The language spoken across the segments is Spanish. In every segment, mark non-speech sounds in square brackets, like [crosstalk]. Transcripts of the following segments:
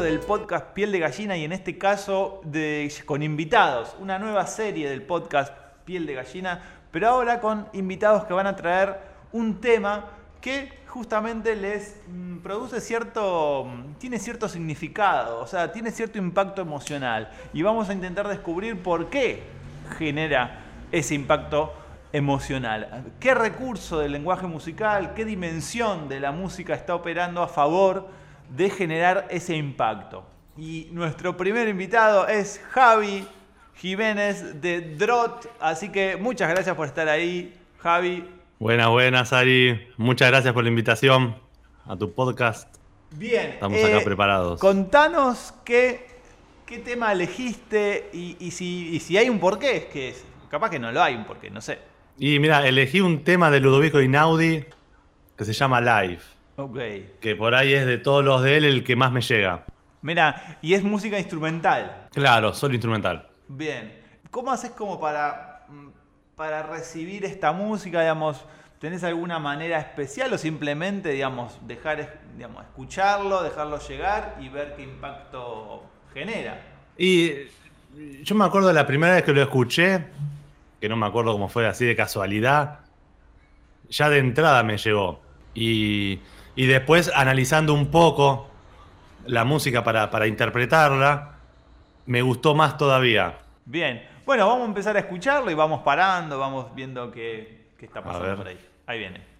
del podcast Piel de Gallina y en este caso con invitados, una nueva serie del podcast Piel de Gallina, pero ahora con invitados que van a traer un tema que justamente les mm, produce cierto, mm, tiene cierto significado, o sea, tiene cierto impacto emocional y vamos a intentar descubrir por qué genera ese impacto emocional. ¿Qué recurso del lenguaje musical, qué dimensión de la música está operando a favor de generar ese impacto? Y nuestro primer invitado es Javi Jiménez de Drot, así que muchas gracias por estar ahí, Javi. Buenas, buenas, Ari. Muchas gracias por la invitación a tu podcast. Bien. Estamos acá eh, preparados. Contanos qué, qué tema elegiste y, si, y si hay un porqué, es que capaz que no lo hay un porqué, no sé. Y mira, elegí un tema de Ludovico Inaudi que se llama Live. Ok. Que por ahí es de todos los de él el que más me llega. Mira, y es música instrumental. Claro, solo instrumental. Bien. ¿Cómo haces como para, mm, para recibir esta música, digamos? ¿Tenés alguna manera especial o simplemente, digamos, dejar, digamos, escucharlo, dejarlo llegar y ver qué impacto genera? Y yo me acuerdo de la primera vez que lo escuché, que no me acuerdo cómo fue así de casualidad, ya de entrada me llegó. Y, después analizando un poco la música para, interpretarla, me gustó más todavía. Bien, bueno, vamos a empezar a escucharlo y vamos parando, vamos viendo qué, qué está pasando por ahí. Ahí viene.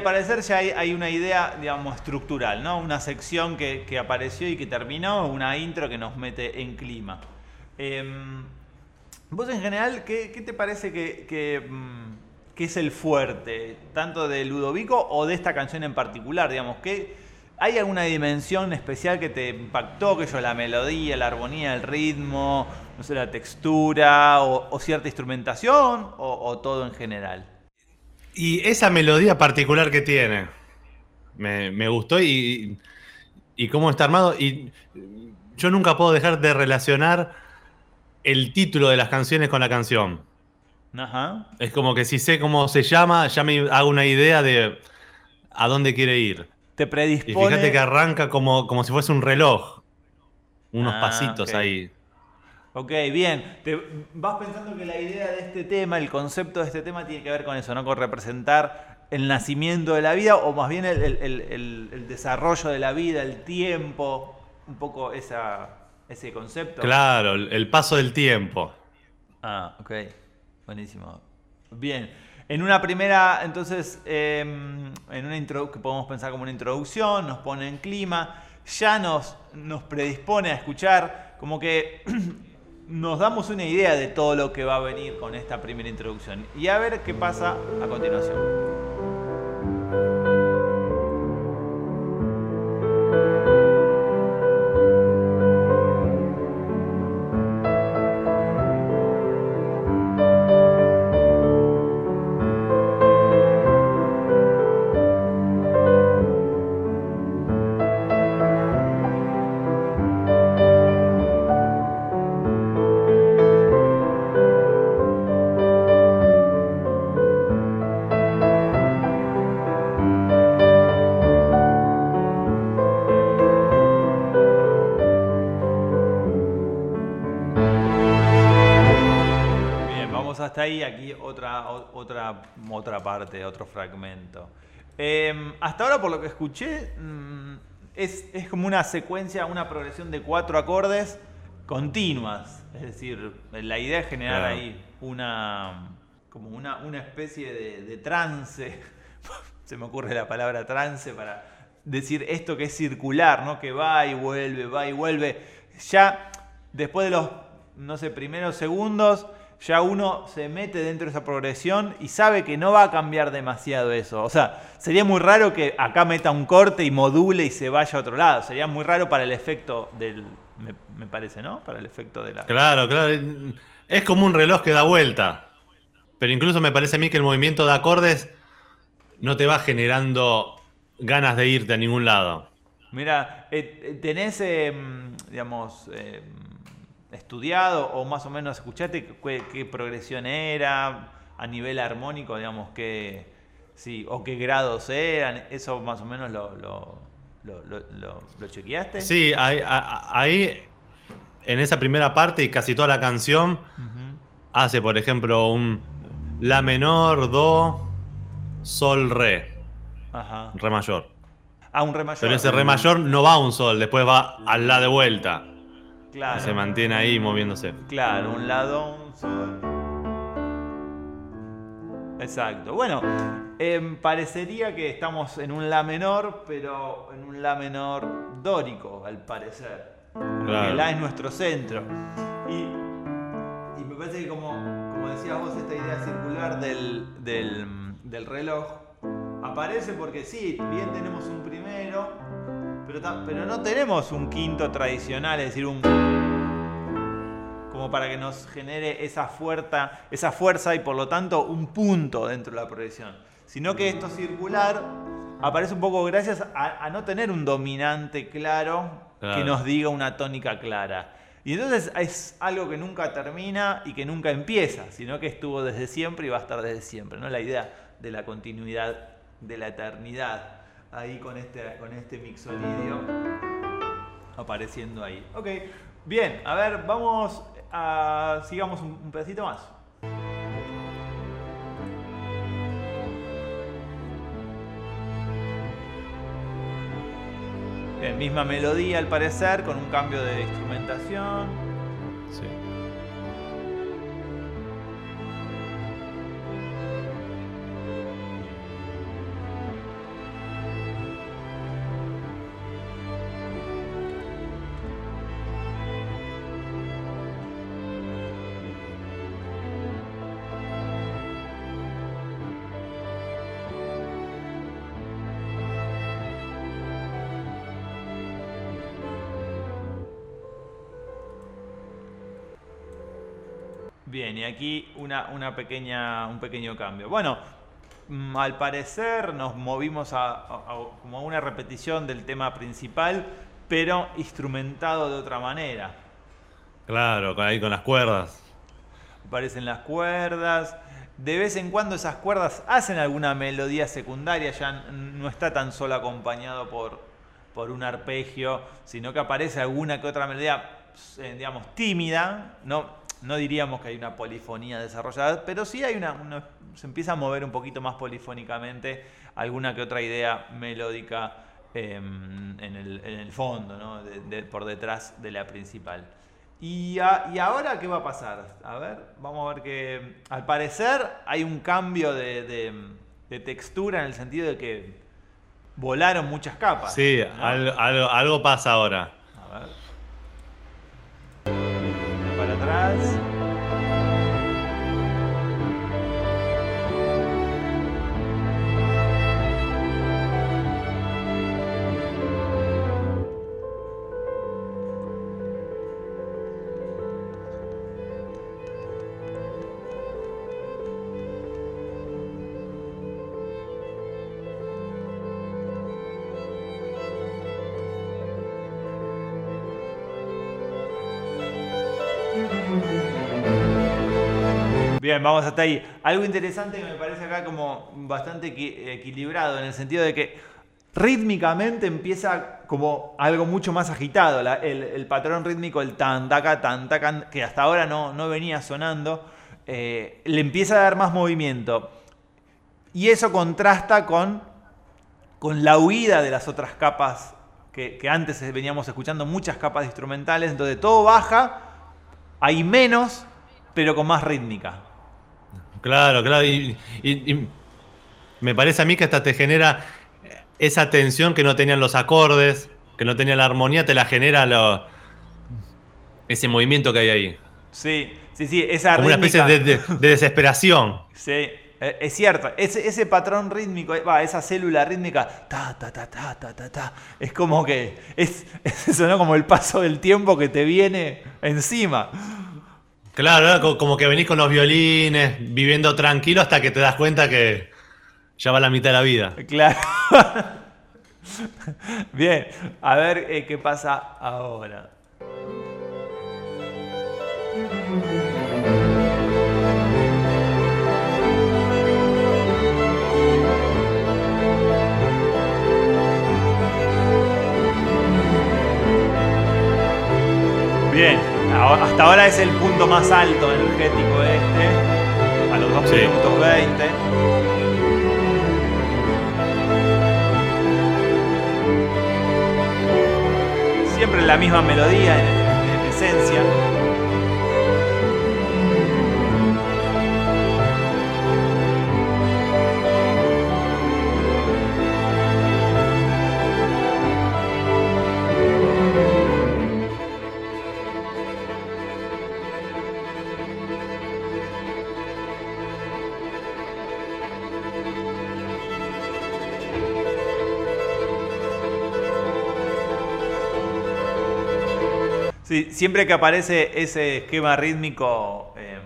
Al parecer ya hay, una idea, digamos, estructural, ¿no? Una sección que, apareció y que terminó, una intro que nos mete en clima. Em, vos en general, ¿qué, te parece mm, que, es el fuerte, tanto de Ludovico o de esta canción en particular? Digamos, que ¿Hay alguna dimensión especial que te impactó? Que yo, la melodía, la armonía, el ritmo, no sé, la textura o, cierta instrumentación o todo en general? Y esa melodía particular que tiene, me, gustó y, y cómo está armado. Y yo nunca puedo dejar de relacionar el título de las canciones con la canción. Ajá. Es como que si sé cómo se llama, ya me hago una idea de a dónde quiere ir. Te predispone. Y fíjate que arranca como, como si fuese un reloj. Unos ah, pasitos ahí. Ok, bien. Te vas pensando que la idea de este tema, el concepto de este tema tiene que ver con eso, ¿no? Con representar el nacimiento de la vida o más bien el, desarrollo de la vida, el tiempo, un poco esa, ese concepto. Claro, el paso del tiempo. Ah, ok. Buenísimo. Bien. En una primera, entonces, em, en una intro que podemos pensar como una introducción, nos pone en clima, ya nos, nos predispone a escuchar como que [clears throat] nos damos una idea de todo lo que va a venir con esta primera introducción y a ver qué pasa a continuación. Ahí, aquí otra, otra, otra parte, otro fragmento. Em, hasta ahora, por lo que escuché, mm, es, como una secuencia, una progresión de cuatro acordes continuas. Es decir, la idea es generar ahí una, como una, una especie de, de trance. [laughs] Se me ocurre la palabra trance para decir esto que es circular, ¿no? Que va y vuelve, va y vuelve. Ya después de los, no sé, primeros segundos ya uno se mete dentro de esa progresión y sabe que no va a cambiar demasiado eso. O sea, sería muy raro que acá meta un corte y module y se vaya a otro lado. Sería muy raro para el efecto del. Me, parece, ¿no? Para el efecto de la. Claro, claro. Es como un reloj que da vuelta. Pero incluso me parece a mí que el movimiento de acordes no te va generando ganas de irte a ningún lado. Mira, eh, tenés, em, digamos, em, estudiado o más o menos escuchaste qué, progresión era a nivel armónico, digamos, qué, sí, o qué grados eran, eso más o menos lo, lo, chequeaste. Sí, ahí, en esa primera parte y casi toda la canción hace, por ejemplo, un La menor, Do, Sol, Re. Re mayor. Ah, un Re mayor. Pero ese Re mayor no va a un Sol, después va al La de vuelta. Claro. se mantiene ahí moviéndose. Claro, un lado, un sol. Exacto. Bueno, em, parecería que estamos en un La menor, pero en un La menor dórico, al parecer. Claro. El La es nuestro centro. Y, me parece que como, como decías vos, esta idea circular del, del, del reloj aparece porque sí, bien tenemos un primero, pero, no tenemos un quinto tradicional, es decir, un como para que nos genere esa fuerza, esa fuerza y por lo tanto un punto dentro de la progresión. Sino que esto circular aparece un poco gracias a, no tener un dominante claro, que nos diga una tónica clara. Y entonces es algo que nunca termina y que nunca empieza, sino que estuvo desde siempre y va a estar desde siempre. ¿no? La idea de la continuidad, de la eternidad ahí con este, con este mixolidio apareciendo ahí. Ok, bien, a ver, vamos a. sigamos un, pedacito más. Bien, misma melodía al parecer, con un cambio de instrumentación. Sí. Bien, y aquí una, una pequeña, un pequeño cambio. Bueno, mm, al parecer nos movimos a, como a una repetición del tema principal, pero instrumentado de otra manera. Claro, ahí con las cuerdas. Aparecen las cuerdas. De vez en cuando esas cuerdas hacen alguna melodía secundaria, ya no está tan solo acompañado por, por un arpegio, sino que aparece alguna que otra melodía, eh, digamos, tímida, no, no diríamos que hay una polifonía desarrollada, pero sí hay una, se empieza a mover un poquito más polifónicamente alguna que otra idea melódica em, en, el, fondo, ¿no? por detrás de la principal. Y, ahora qué va a pasar? A ver, vamos a ver que al parecer hay un cambio de, textura en el sentido de que volaron muchas capas. Sí, algo, algo pasa ahora. A ver. Para atrás. Bien, vamos hasta ahí. Algo interesante que me parece acá como bastante equilibrado en el sentido de que rítmicamente empieza como algo mucho más agitado. el, patrón rítmico, el tan, taca, tan, que hasta ahora no, no venía sonando, eh, le empieza a dar más movimiento. Y eso contrasta con, con la huida de las otras capas que, que antes veníamos escuchando, muchas capas instrumentales. Entonces todo baja, hay menos, pero con más rítmica. Claro, claro. Y, me parece a mí que hasta te genera esa tensión que no tenían los acordes, que no tenía la armonía, te la genera lo, ese movimiento que hay ahí. Sí, sí, sí, esa Como una especie de, desesperación. Sí, e, es cierto. Ese, ese patrón rítmico, va, esa célula rítmica, ta, ta, ta, ta, ta, ta, ta, es como que es, [laughs] es eso, ¿no? Como el paso del tiempo que te viene encima. Claro, como que venís con los violines, viviendo tranquilo hasta que te das cuenta que ya va la mitad de la vida. Claro. [laughs] Bien, a ver eh, qué pasa ahora. Ahora- hasta ahora es el punto más alto energético este, a los 2 Sí. minutos 20. Siempre la misma melodía en, en esencia. Sí, siempre que aparece ese esquema rítmico eh,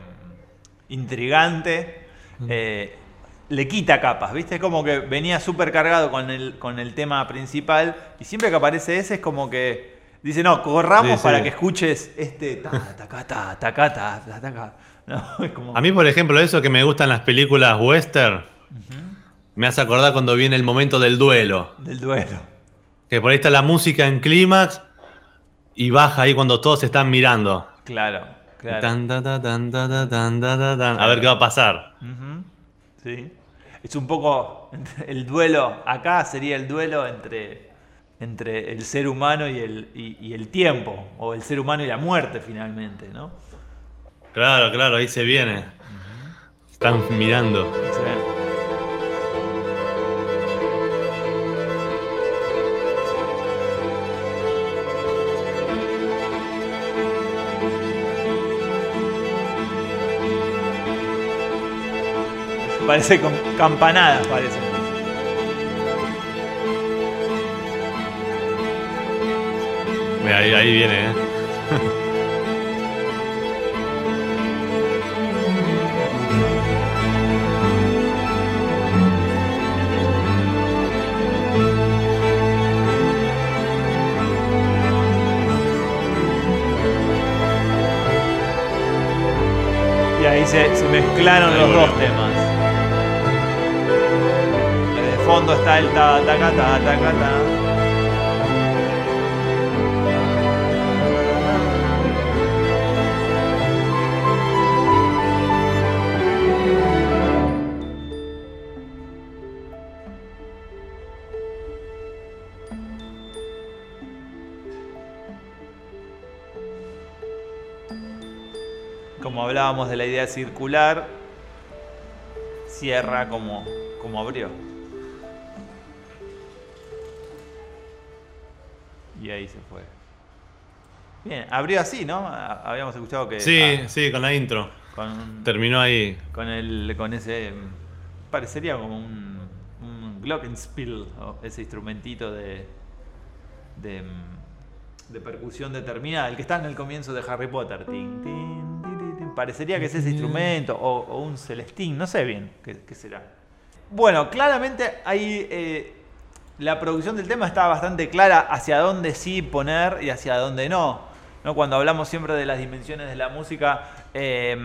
intrigante, eh, le quita capas, ¿viste? Es como que venía súper cargado con el, con el tema principal y siempre que aparece ese es como que dice, no, corramos Sí, para que escuches este ta, ta, ta, ta. [laughs] No, es como... A mí, por ejemplo, eso que me gustan las películas western, me hace acordar cuando viene el momento del duelo. Del duelo. Que por ahí está la música en clímax y baja ahí cuando todos se están mirando. Claro, claro. Tan, tan, tan. A ver qué va a pasar. Sí. Es un poco [laughs] el duelo, acá sería el duelo entre, entre el ser humano y el, y, y el tiempo, o el ser humano y la muerte finalmente, ¿no? Claro, claro, ahí se viene. Están mirando. Sí. Parece con campanadas, parece. Mira, ahí, ahí viene, ¿eh? Y ahí se, se mezclaron los dos temas. Está el ta ta ta ta ta. ta. Como hablábamos de la idea circular, cierra como, como abrió. Y ahí se fue. Bien, abrió así, ¿no? Habíamos escuchado que. Sí, ah, sí, con la intro. con, Terminó ahí. con, el, con ese. Parecería como un, un Glockenspiel, ese instrumentito de. de, de percusión determinada, el que está en el comienzo de Harry Potter. Tin, tin, ti, ti, tin. Parecería que es ese instrumento, o, o un celestín, no sé bien qué, qué será. Bueno, claramente hay. eh, la producción del tema está bastante clara hacia dónde sí poner y hacia dónde no. ¿no? Cuando hablamos siempre de las dimensiones de la música, eh,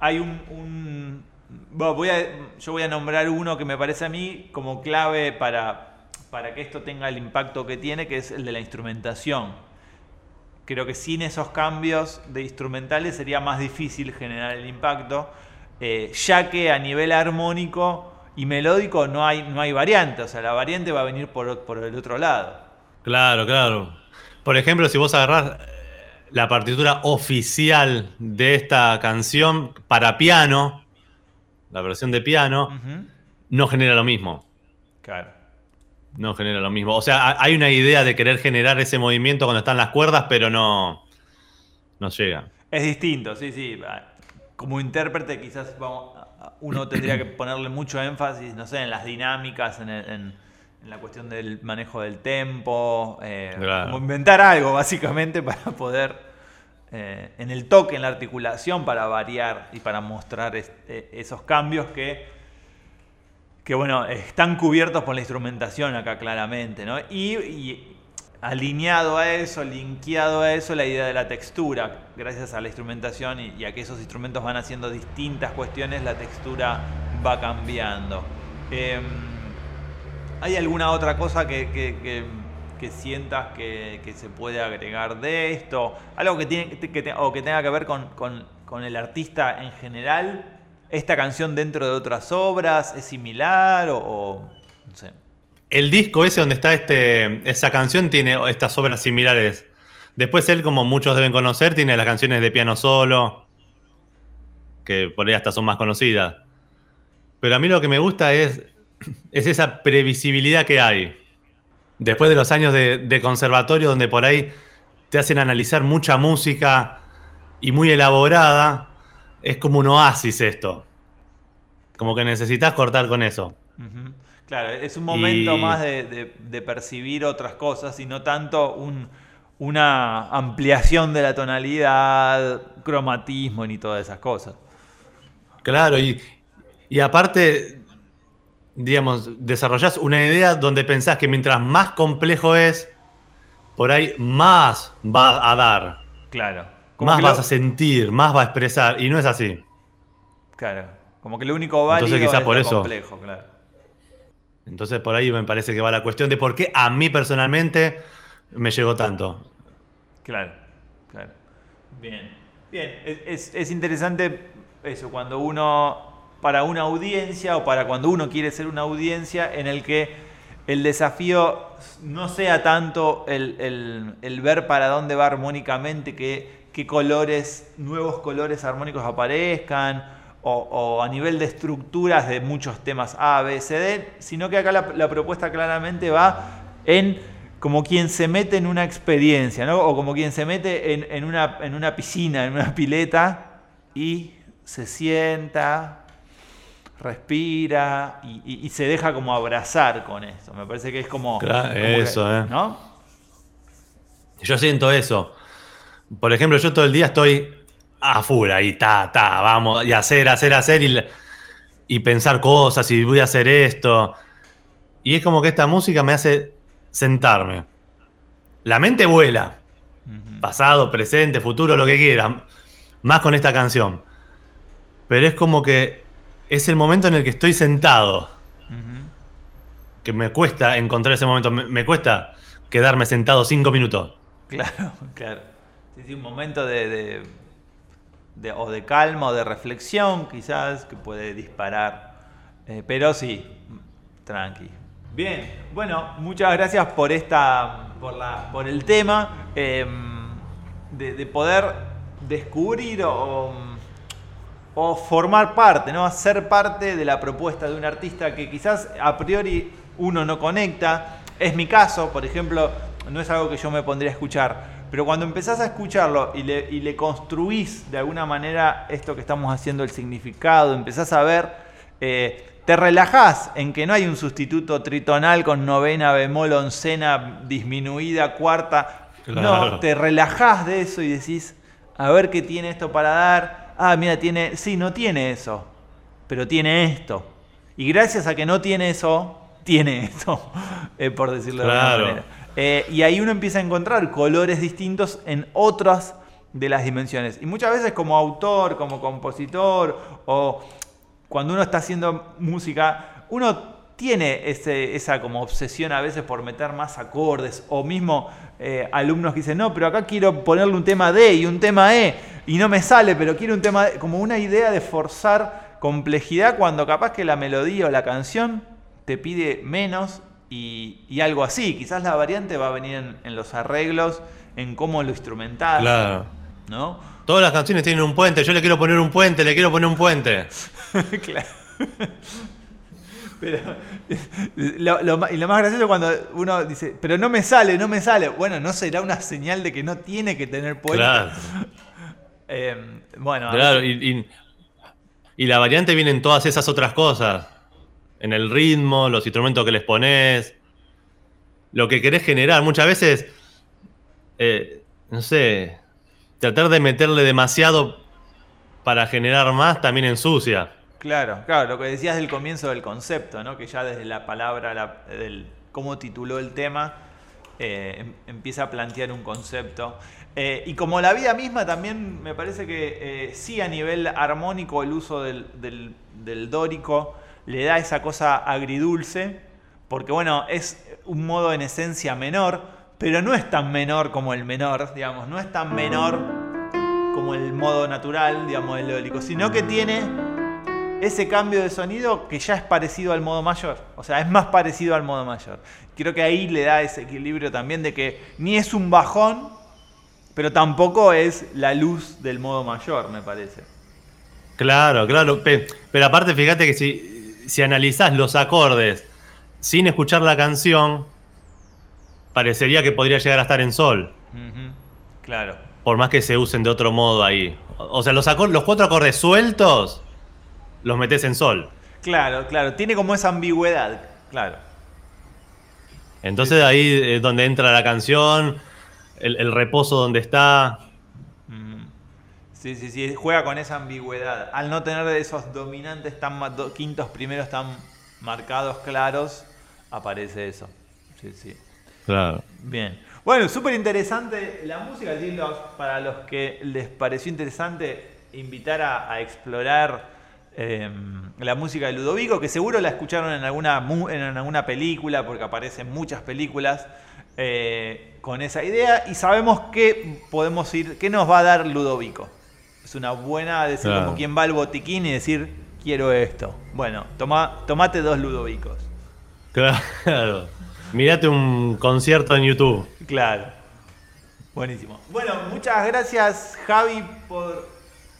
hay un, voy a, yo voy a nombrar uno que me parece a mí como clave para, para que esto tenga el impacto que tiene, que es el de la instrumentación. Creo que sin esos cambios de instrumentales sería más difícil generar el impacto, eh, ya que a nivel armónico y melódico no hay, no hay variante, o sea, la variante va a venir por, por el otro lado. Claro, claro. Por ejemplo, si vos agarrás eh, la partitura oficial de esta canción para piano, la versión de piano, no genera lo mismo. Claro. No genera lo mismo. O sea, ha- hay una idea de querer generar ese movimiento cuando están las cuerdas, pero no, no llega. Es distinto, sí, sí. Como intérprete quizás vamos, uno tendría que ponerle mucho énfasis, no sé, en las dinámicas, en, el- en- en la cuestión del manejo del tempo, eh, Claro. como inventar algo básicamente [laughs] para poder eh, en el toque, en la articulación para variar y para mostrar este, esos cambios que, que, bueno, están cubiertos por la instrumentación acá claramente, ¿no? Y, alineado a eso, linkeado a eso, la idea de la textura, gracias a la instrumentación y, a que esos instrumentos van haciendo distintas cuestiones, la textura va cambiando. Em, ¿Hay alguna otra cosa que que sientas que, se puede agregar de esto? Algo que, tiene, que, o que tenga que ver con, el artista en general. ¿Esta canción dentro de otras obras es similar o, no sé? El disco ese donde está este, esa canción tiene estas obras similares. Después él, como muchos deben conocer, tiene las canciones de piano solo, que por ahí hasta son más conocidas. Pero a mí lo que me gusta es, es esa previsibilidad que hay después de los años de, conservatorio donde por ahí te hacen analizar mucha música y muy elaborada, es como un oasis esto. Como que necesitas cortar con eso. Claro, es un momento más de, percibir otras cosas y no tanto una ampliación de la tonalidad, cromatismo ni todas esas cosas. Claro, y, y aparte digamos, desarrollás una idea donde pensás que mientras más complejo es, por ahí más va a dar. Claro. más vas a sentir, más va a expresar, y no es así. Claro. Como que lo único válido Entonces, quizás es por eso. complejo, claro. Entonces por ahí me parece que va la cuestión de por qué a mí personalmente me llegó tanto. Claro, claro. Bien. Bien, es interesante eso, cuando uno para una audiencia o para cuando uno quiere ser una audiencia en el que el desafío no sea tanto el, ver para dónde va armónicamente, qué, qué colores, nuevos colores armónicos aparezcan, o, a nivel de estructuras de muchos temas A, B, C, D, sino que acá la, propuesta claramente va en como quien se mete en una experiencia, ¿no? o como quien se mete en, una, en una piscina, en una pileta, y se sienta, respira y, se deja como abrazar con eso. Me parece que es como... eso, ¿eh? ¿No? Yo siento eso. Por ejemplo, yo todo el día estoy a full ahí, ta, ta, vamos, y hacer, hacer, hacer, y, y pensar cosas, y voy a hacer esto. Y es como que esta música me hace sentarme. La mente vuela. Pasado, presente, futuro, lo que quiera. Más con esta canción. Pero es como que es el momento en el que estoy sentado. Que me cuesta encontrar ese momento. Me, cuesta quedarme sentado cinco minutos. Claro, [laughs] claro. Sí, un momento de, o de calma o de reflexión, quizás, que puede disparar. Eh, pero sí, tranqui. Bien, bueno, muchas gracias por esta, por, la, por el tema, em, de, poder descubrir o o formar parte, ¿no? Ser parte de la propuesta de un artista que quizás a priori uno no conecta. Es mi caso, por ejemplo, no es algo que yo me pondría a escuchar, pero cuando empezás a escucharlo y le, construís de alguna manera esto que estamos haciendo, el significado, empezás a ver, eh, te relajás en que no hay un sustituto tritonal con novena, bemol, oncena, disminuida, cuarta. No, te relajás de eso y decís, a ver qué tiene esto para dar ah, mira, tiene, sí, no tiene eso, pero tiene esto. Y gracias a que no tiene eso, tiene [laughs] esto, eh, por decirlo de alguna manera. Eh, y ahí uno empieza a encontrar colores distintos en otras de las dimensiones. Y muchas veces como autor, como compositor, o cuando uno está haciendo música, uno tiene esa como obsesión a veces por meter más acordes, o mismo eh, alumnos que dicen, no, pero acá quiero ponerle un tema D y un tema E, y no me sale, pero quiero un tema D, como una idea de forzar complejidad cuando capaz que la melodía o la canción te pide menos y, algo así. Quizás la variante va a venir en, los arreglos, en cómo lo instrumental. Claro. ¿No? Todas las canciones tienen un puente, yo le quiero poner un puente, le quiero poner un puente. [laughs] claro. Pero lo, y lo más gracioso cuando uno dice, pero no me sale, no me sale. Bueno, no será una señal de que no tiene que tener puente. Claro. [laughs] Em, bueno. Claro, y, la variante viene en todas esas otras cosas. En el ritmo, los instrumentos que les pones, lo que querés generar. Muchas veces, eh, no sé, tratar de meterle demasiado para generar más también ensucia. Claro, claro, lo que decías del comienzo del concepto, ¿no? Que ya desde la palabra, del cómo tituló el tema, eh, em, empieza a plantear un concepto. Eh, y como la vida misma también me parece que sí a nivel armónico el uso del, dórico le da esa cosa agridulce, porque bueno, es un modo en esencia menor, pero no es tan menor como el menor, digamos, no es tan menor como el modo natural, digamos, del dórico, sino que tiene ese cambio de sonido que ya es parecido al modo mayor. O sea, es más parecido al modo mayor. Creo que ahí le da ese equilibrio también de que ni es un bajón, pero tampoco es la luz del modo mayor, me parece. Claro, claro. Pero aparte, fíjate que si, si analizás los acordes sin escuchar la canción, parecería que podría llegar a estar en sol. Claro. Por más que se usen de otro modo ahí. O sea, los, los cuatro acordes sueltos los metes en sol. Claro, claro, tiene como esa ambigüedad, claro. Entonces ahí es donde entra la canción, el, reposo donde está. Sí, sí, sí, juega con esa ambigüedad. Al no tener esos dominantes tan quintos primeros tan marcados, claros, aparece eso. Sí, sí. Claro. Bien. Bueno, súper interesante la música. Para los que les pareció interesante invitar a explorar Em, la música de Ludovico, que seguro la escucharon en alguna, en alguna película, porque aparecen muchas películas eh, con esa idea, y sabemos que podemos ir, qué nos va a dar Ludovico. Es una buena decir como quien va al botiquín y decir, quiero esto. Bueno, toma, tomate dos Ludovicos. Claro. Mirate un concierto en YouTube. Claro. Buenísimo. Bueno, muchas gracias Javi por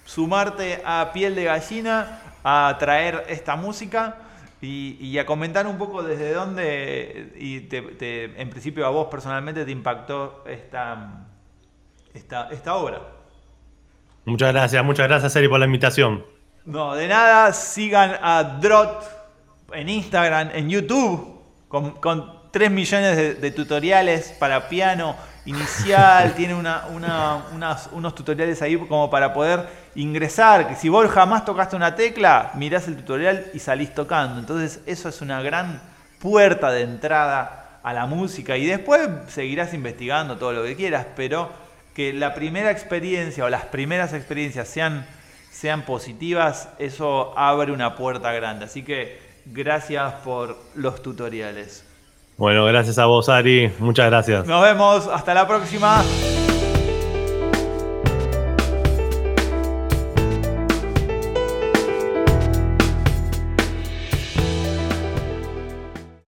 sumarte a Piel de Gallina a traer esta música y, a comentar un poco desde dónde, y en principio a vos personalmente te impactó esta, esta, esta obra. Muchas gracias, muchas gracias Eri por la invitación. No, de nada, sigan a Drot en Instagram, en YouTube, con, con 3 millones de tutoriales para piano inicial, [laughs] tiene unos tutoriales ahí como para poder ingresar, que si vos jamás tocaste una tecla, mirás el tutorial y salís tocando. Entonces eso es una gran puerta de entrada a la música y después seguirás investigando todo lo que quieras, pero que la primera experiencia o las primeras experiencias sean, sean positivas, eso abre una puerta grande. Así que gracias por los tutoriales. Bueno, gracias a vos, Ari. Muchas gracias. Nos vemos. Hasta la próxima.